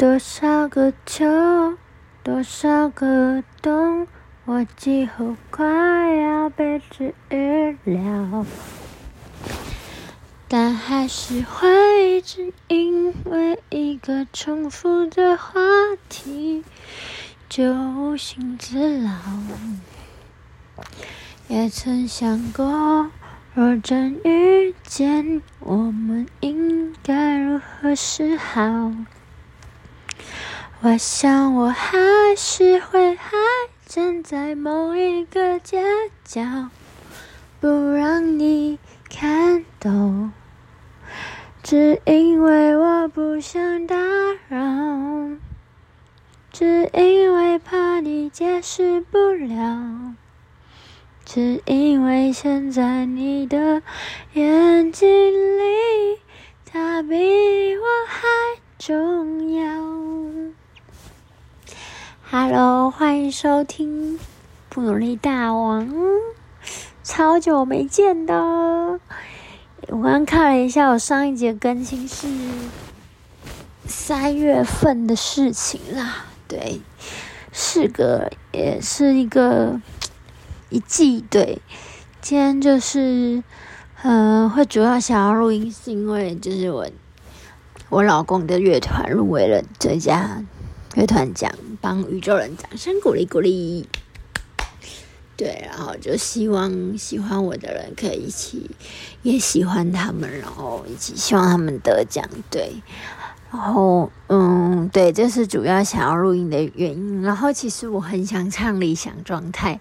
多少个秋，多少个冬，我几乎快要被治愈了，但还是会一直因为一个重复的话题就无心自扰。也曾想过，若真遇见，我们应该如何是好？我想，我还是会还站在某一个街角，不让你看懂，只因为我不想打扰，只因为怕你解释不了，只因为现在你的眼睛里，他比我还重要。Hello，欢迎收听《不努力大王》，超久没见的。我刚看了一下，我上一节更新是三月份的事情啦。对，是个也是一个一季。对，今天就是呃，会主要想要录音，是因为就是我我老公的乐团入围了最佳。乐团奖，帮宇宙人掌声鼓励鼓励。对，然后就希望喜欢我的人可以一起也喜欢他们，然后一起希望他们得奖。对，然后嗯，对，这是主要想要录音的原因。然后其实我很想唱《理想状态》，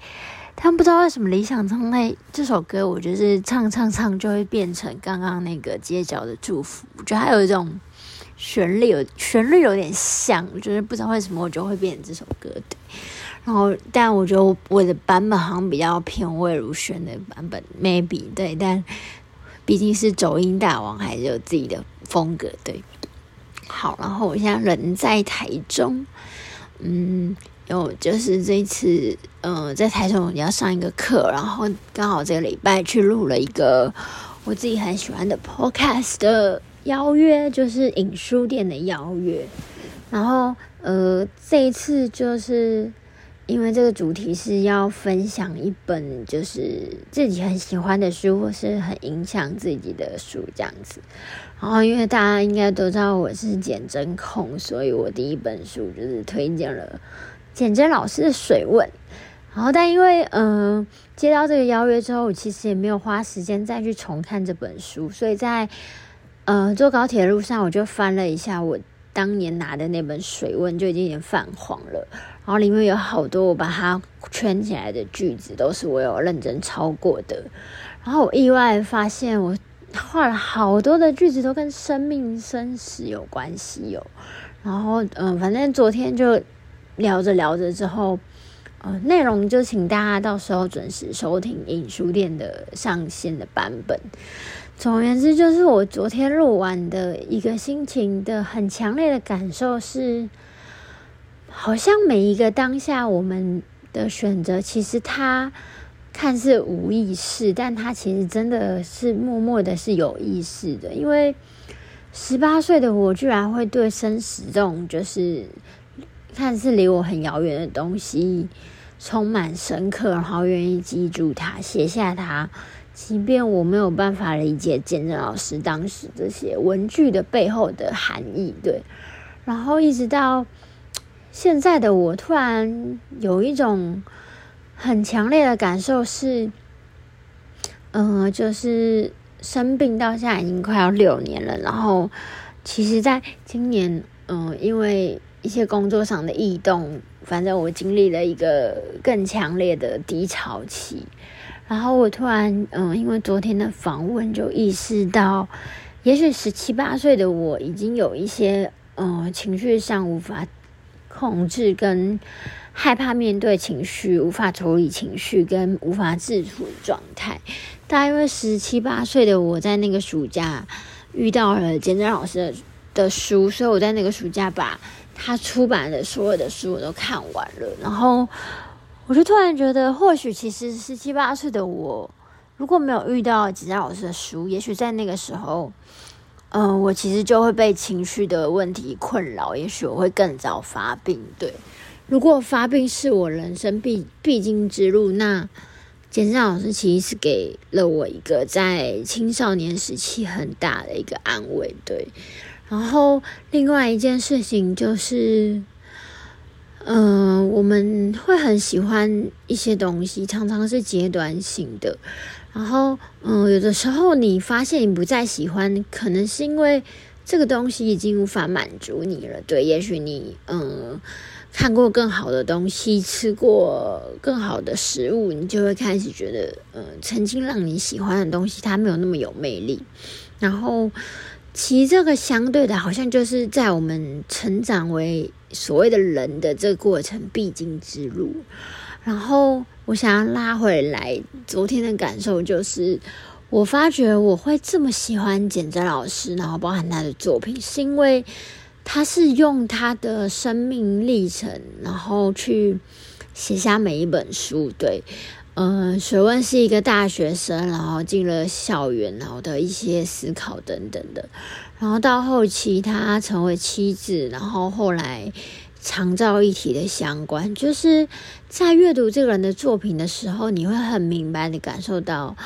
但不知道为什么《理想状态》这首歌，我就是唱唱唱就会变成刚刚那个街角的祝福，我觉得还有一种。旋律有旋律有点像，就是不知道为什么我就会变成这首歌对。然后，但我觉得我的版本好像比较偏魏如萱的版本，maybe 对。但毕竟是走音大王，还是有自己的风格，对。好，然后我现在人在台中，嗯，有就是这一次，嗯，在台中要上一个课，然后刚好这个礼拜去录了一个我自己很喜欢的 podcast。邀约就是影书店的邀约，然后呃，这一次就是因为这个主题是要分享一本就是自己很喜欢的书，或是很影响自己的书这样子。然后因为大家应该都知道我是减真控，所以我第一本书就是推荐了简真老师的《水问》。然后但因为嗯接到这个邀约之后，我其实也没有花时间再去重看这本书，所以在。呃，坐高铁路上，我就翻了一下我当年拿的那本《水问》，就已经有点泛黄了。然后里面有好多我把它圈起来的句子，都是我有认真抄过的。然后我意外发现，我画了好多的句子都跟生命生死有关系哦。然后，嗯，反正昨天就聊着聊着之后，呃，内容就请大家到时候准时收听影书店的上线的版本。总而言之，就是我昨天录完的一个心情的很强烈的感受是，好像每一个当下我们的选择，其实它看似无意识，但它其实真的是默默的是有意识的。因为十八岁的我，居然会对生死这种就是看似离我很遥远的东西，充满深刻，然后愿意记住它，写下它。即便我没有办法理解简正老师当时这些文具的背后的含义，对，然后一直到现在的我，突然有一种很强烈的感受是，嗯，就是生病到现在已经快要六年了，然后其实在今年，嗯，因为一些工作上的异动，反正我经历了一个更强烈的低潮期。然后我突然，嗯，因为昨天的访问，就意识到，也许十七八岁的我已经有一些，嗯，情绪上无法控制，跟害怕面对情绪，无法处理情绪，跟无法自处的状态。但因为十七八岁的我在那个暑假遇到了简真老师的的书，所以我在那个暑假把他出版的所有的书我都看完了，然后。我就突然觉得，或许其实十七八岁的我，如果没有遇到吉他老师的书，也许在那个时候，嗯，我其实就会被情绪的问题困扰，也许我会更早发病。对，如果发病是我人生必必经之路，那简正老师其实是给了我一个在青少年时期很大的一个安慰。对，然后另外一件事情就是。嗯，我们会很喜欢一些东西，常常是阶段性的。然后，嗯，有的时候你发现你不再喜欢，可能是因为这个东西已经无法满足你了。对，也许你嗯看过更好的东西，吃过更好的食物，你就会开始觉得，嗯，曾经让你喜欢的东西，它没有那么有魅力。然后。其实这个相对的，好像就是在我们成长为所谓的人的这个过程必经之路。然后我想要拉回来，昨天的感受就是，我发觉我会这么喜欢简哲老师，然后包含他的作品，是因为他是用他的生命历程，然后去写下每一本书。对。嗯，水温是一个大学生，然后进了校园，然后的一些思考等等的，然后到后期他成为妻子，然后后来长照一体的相关，就是在阅读这个人的作品的时候，你会很明白的感受到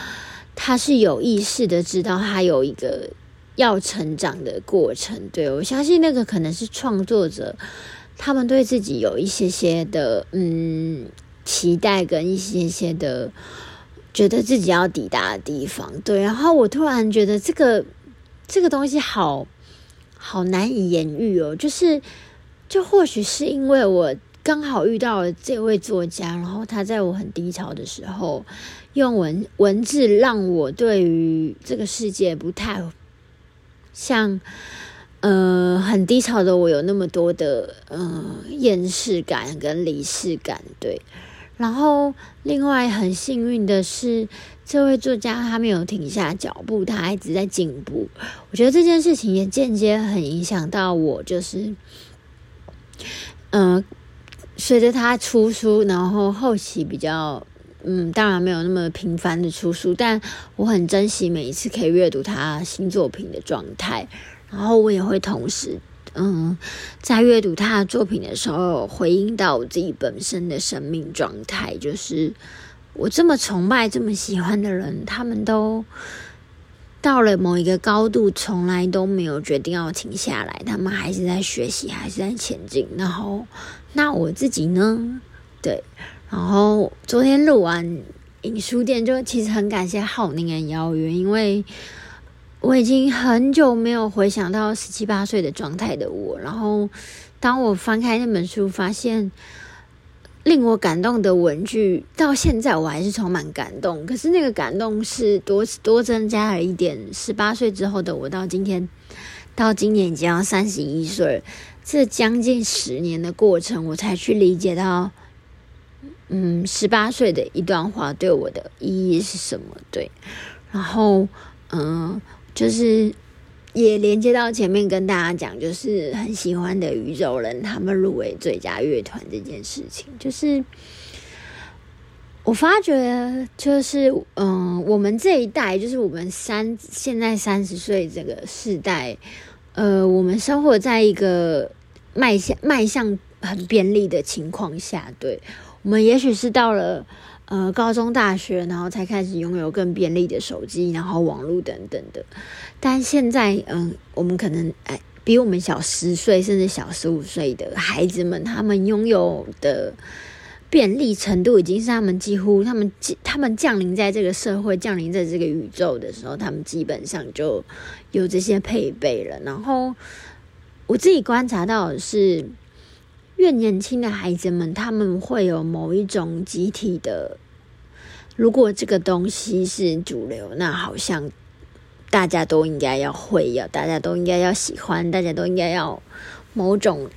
他是有意识的知道他有一个要成长的过程。对我相信那个可能是创作者他们对自己有一些些的嗯。期待跟一些些的，觉得自己要抵达的地方，对。然后我突然觉得这个这个东西好好难以言喻哦，就是就或许是因为我刚好遇到了这位作家，然后他在我很低潮的时候，用文文字让我对于这个世界不太像。呃，很低潮的我有那么多的嗯厌世感跟离世感，对。然后，另外很幸运的是，这位作家他没有停下脚步，他一直在进步。我觉得这件事情也间接很影响到我，就是，嗯，随着他出书，然后后期比较，嗯，当然没有那么频繁的出书，但我很珍惜每一次可以阅读他新作品的状态，然后我也会同时。嗯，在阅读他的作品的时候，回应到我自己本身的生命状态，就是我这么崇拜、这么喜欢的人，他们都到了某一个高度，从来都没有决定要停下来，他们还是在学习，还是在前进。然后，那我自己呢？对，然后昨天录完影书店，就其实很感谢浩宁的邀约，因为。我已经很久没有回想到十七八岁的状态的我，然后当我翻开那本书，发现令我感动的文句，到现在我还是充满感动。可是那个感动是多多增加了一点。十八岁之后的我，到今天到今年已经要三十一岁，这将近十年的过程，我才去理解到，嗯，十八岁的一段话对我的意义是什么。对，然后嗯。就是也连接到前面跟大家讲，就是很喜欢的宇宙人他们入围最佳乐团这件事情，就是我发觉，就是嗯，我们这一代，就是我们三现在三十岁这个世代，呃，我们生活在一个迈向迈向很便利的情况下，对我们也许是到了。呃，高中、大学，然后才开始拥有更便利的手机，然后网络等等的。但现在，嗯，我们可能哎，比我们小十岁甚至小十五岁的孩子们，他们拥有的便利程度，已经是他们几乎他们他们降临在这个社会、降临在这个宇宙的时候，他们基本上就有这些配备了。然后我自己观察到的是。越年轻的孩子们，他们会有某一种集体的。如果这个东西是主流，那好像大家都应该要会，要大家都应该要喜欢，大家都应该要某种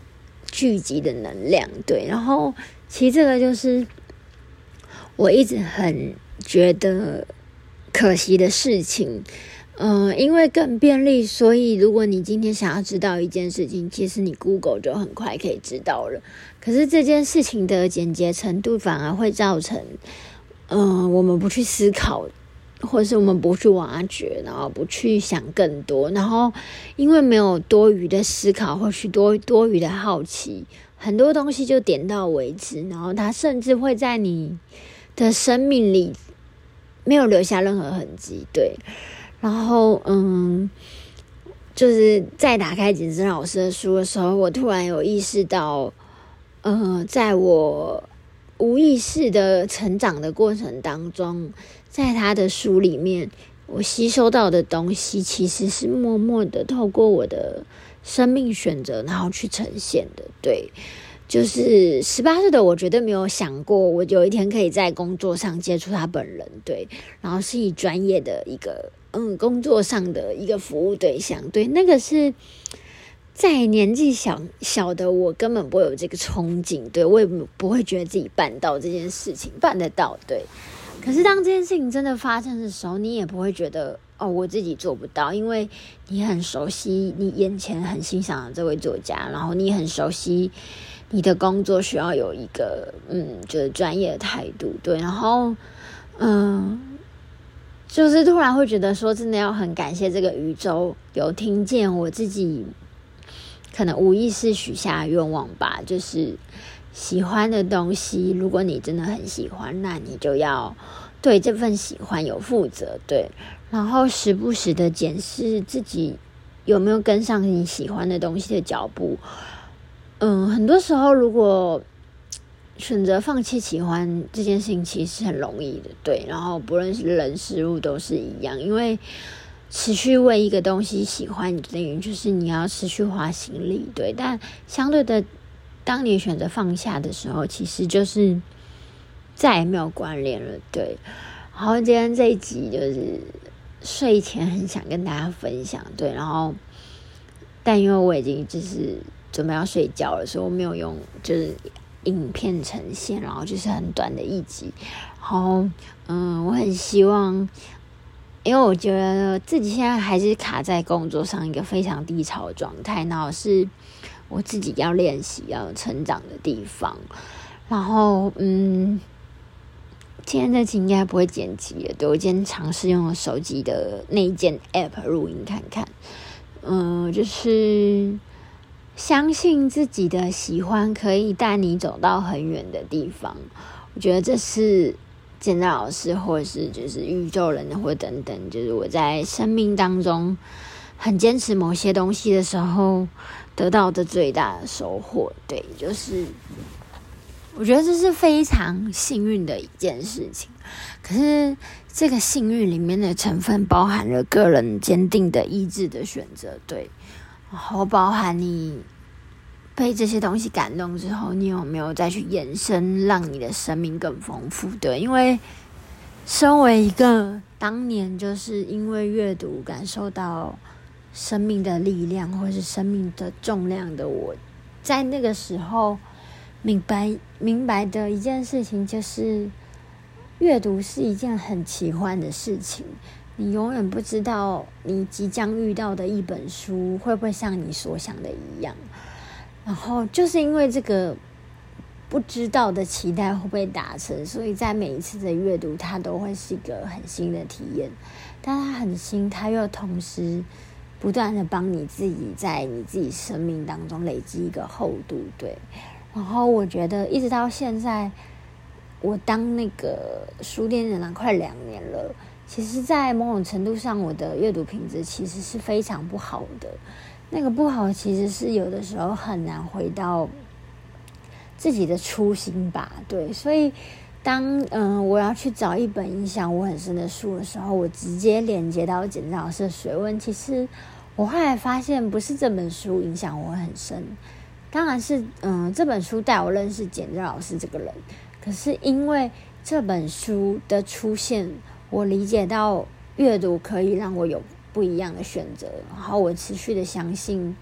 聚集的能量。对，然后其实这个就是我一直很觉得可惜的事情。嗯，因为更便利，所以如果你今天想要知道一件事情，其实你 Google 就很快可以知道了。可是这件事情的简洁程度反而会造成，嗯，我们不去思考或者是我们不去挖掘，然后不去想更多，然后因为没有多余的思考或许多多余的好奇，很多东西就点到为止，然后它甚至会在你的生命里没有留下任何痕迹。对，然后嗯，就是在打开简真老师的书的时候，我突然有意识到，呃，在我无意识的成长的过程当中。在他的书里面，我吸收到的东西其实是默默的透过我的生命选择，然后去呈现的。对，就是十八岁的我绝对没有想过，我有一天可以在工作上接触他本人。对，然后是以专业的一个嗯工作上的一个服务对象。对，那个是在年纪小小的我根本不会有这个憧憬。对我也不会觉得自己办到这件事情，办得到。对。可是，当这件事情真的发生的时候，你也不会觉得哦，我自己做不到，因为你很熟悉你眼前很欣赏的这位作家，然后你很熟悉你的工作需要有一个嗯，就是专业的态度，对，然后嗯，就是突然会觉得说，真的要很感谢这个宇宙有听见我自己可能无意识许下愿望吧，就是。喜欢的东西，如果你真的很喜欢，那你就要对这份喜欢有负责，对。然后时不时的检视自己有没有跟上你喜欢的东西的脚步。嗯，很多时候如果选择放弃喜欢这件事情，其实很容易的，对。然后不论是人事物都是一样，因为持续为一个东西喜欢，等于就是你要持续花心力，对。但相对的。当你选择放下的时候，其实就是再也没有关联了。对，然后今天这一集就是睡前很想跟大家分享。对，然后但因为我已经就是准备要睡觉了，所以我没有用就是影片呈现，然后就是很短的一集。然后嗯，我很希望，因为我觉得自己现在还是卡在工作上一个非常低潮的状态，然后是。我自己要练习、要成长的地方，然后嗯，今天这期应该不会剪辑，对我今天尝试用手机的那一件 App 录音看看，嗯，就是相信自己的喜欢可以带你走到很远的地方，我觉得这是见到老师或者是就是宇宙人或等等，就是我在生命当中很坚持某些东西的时候。得到的最大的收获，对，就是我觉得这是非常幸运的一件事情。可是这个幸运里面的成分包含了个人坚定的意志的选择，对，然后包含你被这些东西感动之后，你有没有再去延伸，让你的生命更丰富？对，因为身为一个当年就是因为阅读感受到。生命的力量，或是生命的重量的我，在那个时候明白明白的一件事情，就是阅读是一件很奇幻的事情。你永远不知道你即将遇到的一本书会不会像你所想的一样。然后就是因为这个不知道的期待会不会达成，所以在每一次的阅读，它都会是一个很新的体验。但它很新，它又同时。不断的帮你自己在你自己生命当中累积一个厚度，对。然后我觉得一直到现在，我当那个书店人了快两年了。其实，在某种程度上，我的阅读品质其实是非常不好的。那个不好，其实是有的时候很难回到自己的初心吧。对，所以当嗯我要去找一本影响我很深的书的时候，我直接连接到简老师的学问，其实。我后来发现，不是这本书影响我很深，当然是嗯，这本书带我认识简正老师这个人。可是因为这本书的出现，我理解到阅读可以让我有不一样的选择，然后我持续的相信，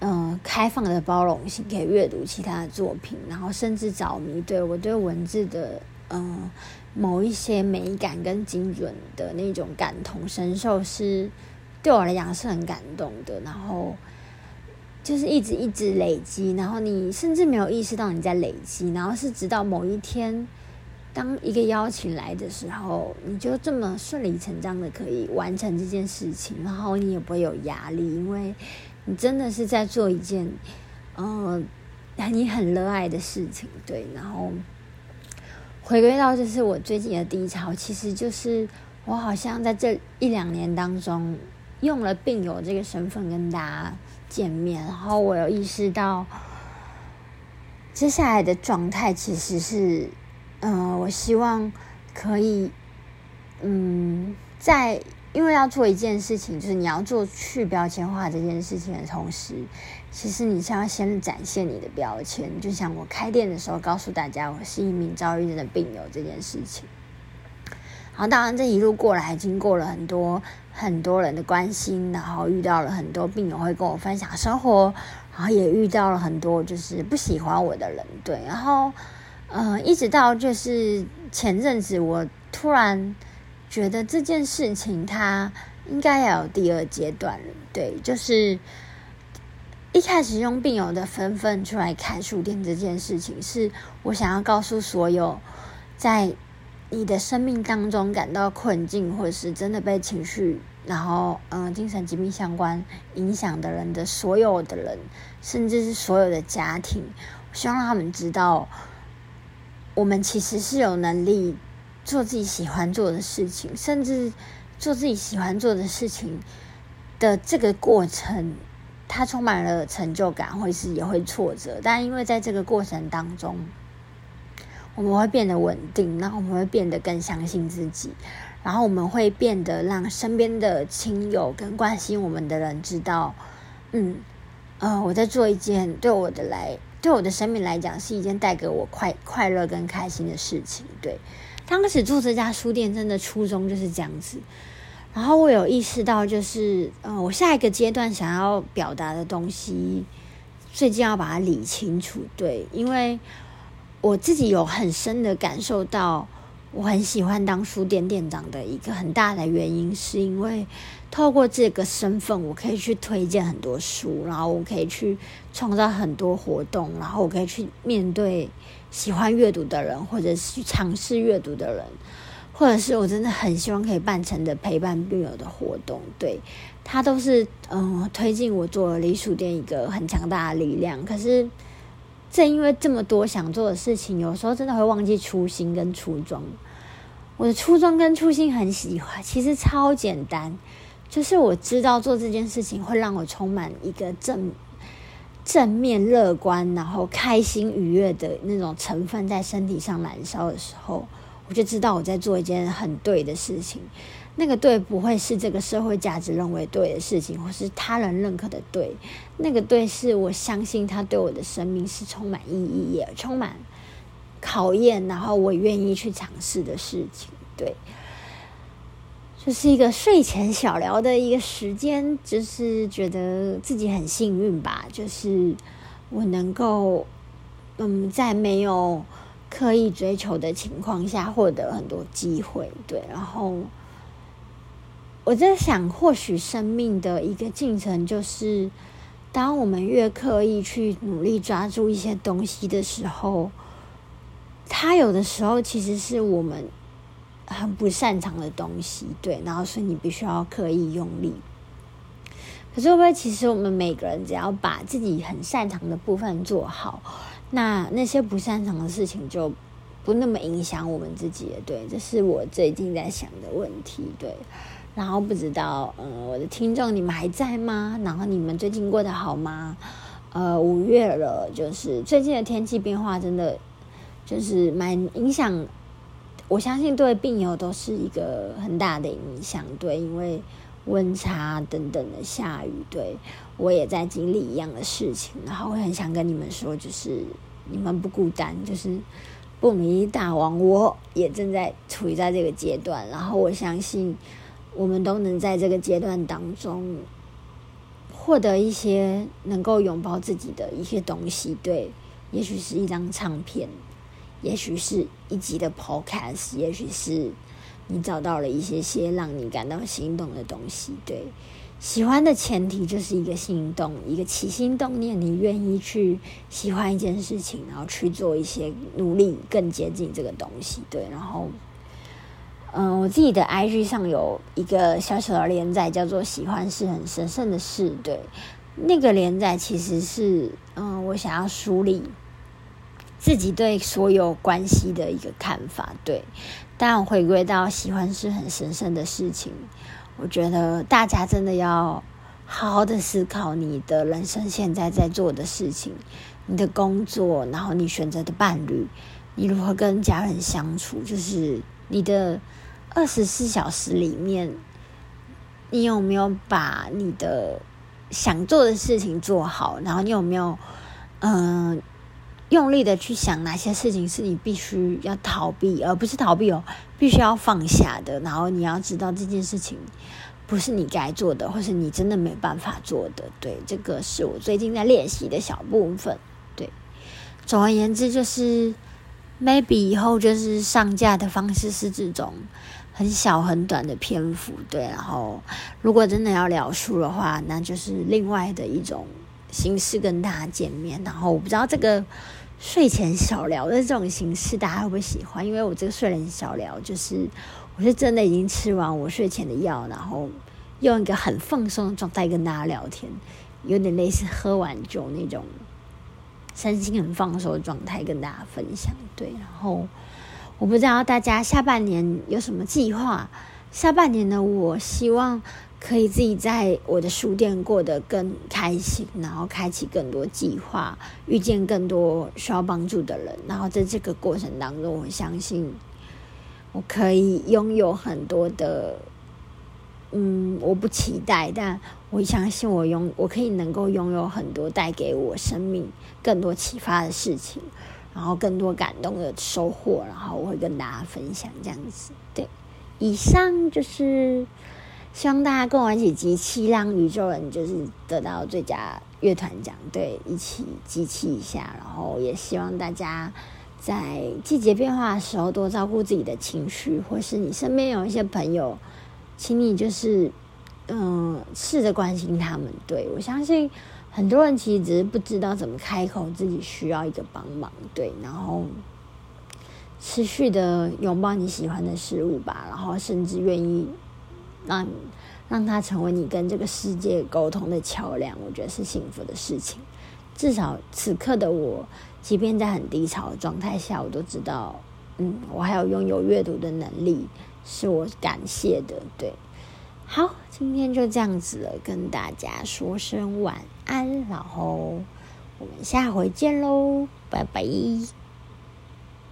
嗯，开放的包容性，可以阅读其他的作品，然后甚至着迷，对我对文字的嗯某一些美感跟精准的那种感同身受是。对我来讲是很感动的，然后就是一直一直累积，然后你甚至没有意识到你在累积，然后是直到某一天，当一个邀请来的时候，你就这么顺理成章的可以完成这件事情，然后你也不会有压力，因为你真的是在做一件，呃，你很热爱的事情，对。然后回归到就是我最近的低潮，其实就是我好像在这一两年当中用了病友这个身份跟大家见面，然后我有意识到。接下来的状态其实是，嗯，我希望可以，嗯，在因为要做一件事情，就是你要做去标签化这件事情的同时，其实你是要先展现你的标签，就像我开店的时候告诉大家我是一名躁郁症的病友这件事情。然后，当然这一路过来，经过了很多很多人的关心，然后遇到了很多病友会跟我分享生活。然后也遇到了很多就是不喜欢我的人，对，然后，呃，一直到就是前阵子，我突然觉得这件事情它应该要有第二阶段了，对，就是一开始用病友的身份出来开书店这件事情，是我想要告诉所有在你的生命当中感到困境，或是真的被情绪。然后，嗯，精神疾病相关影响的人的所有的人，甚至是所有的家庭，希望让他们知道，我们其实是有能力做自己喜欢做的事情，甚至做自己喜欢做的事情的这个过程，它充满了成就感，或是也会挫折，但因为在这个过程当中，我们会变得稳定，然后我们会变得更相信自己。然后我们会变得让身边的亲友跟关心我们的人知道，嗯，呃，我在做一件对我的来，对我的生命来讲是一件带给我快快乐跟开心的事情。对，当时做这家书店真的初衷就是这样子。然后我有意识到，就是嗯，我下一个阶段想要表达的东西，最近要把它理清楚。对，因为我自己有很深的感受到。我很喜欢当书店店长的一个很大的原因，是因为透过这个身份，我可以去推荐很多书，然后我可以去创造很多活动，然后我可以去面对喜欢阅读的人，或者是尝试阅读的人，或者是我真的很希望可以办成的陪伴病友的活动，对他都是嗯推进我做了离书店一个很强大的力量。可是。正因为这么多想做的事情，有时候真的会忘记初心跟初衷。我的初衷跟初心很喜欢，其实超简单，就是我知道做这件事情会让我充满一个正正面、乐观，然后开心、愉悦的那种成分在身体上燃烧的时候，我就知道我在做一件很对的事情。那个对不会是这个社会价值认为对的事情，或是他人认可的对。那个对是我相信他对我的生命是充满意义，也充满考验，然后我愿意去尝试的事情。对，就是一个睡前小聊的一个时间，就是觉得自己很幸运吧，就是我能够嗯，在没有刻意追求的情况下获得很多机会。对，然后。我在想，或许生命的一个进程，就是当我们越刻意去努力抓住一些东西的时候，它有的时候其实是我们很不擅长的东西，对。然后，所以你必须要刻意用力。可是，会不会其实我们每个人只要把自己很擅长的部分做好，那那些不擅长的事情就不那么影响我们自己？对，这是我最近在想的问题。对。然后不知道，嗯，我的听众你们还在吗？然后你们最近过得好吗？呃，五月了，就是最近的天气变化真的就是蛮影响，我相信对病友都是一个很大的影响。对，因为温差等等的下雨，对我也在经历一样的事情。然后我很想跟你们说，就是你们不孤单，就是不迷大王，我也正在处于在这个阶段。然后我相信。我们都能在这个阶段当中获得一些能够拥抱自己的一些东西，对，也许是一张唱片，也许是一集的 Podcast，也许是你找到了一些些让你感到心动的东西，对。喜欢的前提就是一个心动，一个起心动念，你愿意去喜欢一件事情，然后去做一些努力，更接近这个东西。对，然后，嗯，我自己的 IG 上有一个小小的连载，叫做“喜欢是很神圣的事”。对，那个连载其实是，嗯，我想要梳理自己对所有关系的一个看法。对，当然回归到喜欢是很神圣的事情。我觉得大家真的要好好的思考你的人生现在在做的事情，你的工作，然后你选择的伴侣，你如何跟家人相处，就是你的二十四小时里面，你有没有把你的想做的事情做好？然后你有没有嗯用力的去想哪些事情是你必须要逃避，而不是逃避哦。必须要放下的，然后你要知道这件事情不是你该做的，或是你真的没办法做的。对，这个是我最近在练习的小部分。对，总而言之，就是 maybe 以后就是上架的方式是这种很小很短的篇幅。对，然后如果真的要聊书的话，那就是另外的一种形式跟大家见面。然后我不知道这个。睡前小聊的这种形式，大家会不会喜欢？因为我这个睡前小聊，就是我是真的已经吃完我睡前的药，然后用一个很放松的状态跟大家聊天，有点类似喝完酒那种身心很放松的状态跟大家分享。对，然后我不知道大家下半年有什么计划？下半年呢，我希望。可以自己在我的书店过得更开心，然后开启更多计划，遇见更多需要帮助的人，然后在这个过程当中，我相信我可以拥有很多的，嗯，我不期待，但我相信我拥我可以能够拥有很多带给我生命更多启发的事情，然后更多感动的收获，然后我会跟大家分享这样子。对，以上就是。希望大家跟我一起集气，让宇宙人就是得到最佳乐团奖，对，一起集气一下。然后也希望大家在季节变化的时候多照顾自己的情绪，或是你身边有一些朋友，请你就是嗯试着关心他们。对我相信很多人其实只是不知道怎么开口，自己需要一个帮忙。对，然后持续的拥抱你喜欢的事物吧，然后甚至愿意。让让它成为你跟这个世界沟通的桥梁，我觉得是幸福的事情。至少此刻的我，即便在很低潮的状态下，我都知道，嗯，我还有拥有阅读的能力，是我感谢的。对，好，今天就这样子了，跟大家说声晚安，然后我们下回见喽，拜拜。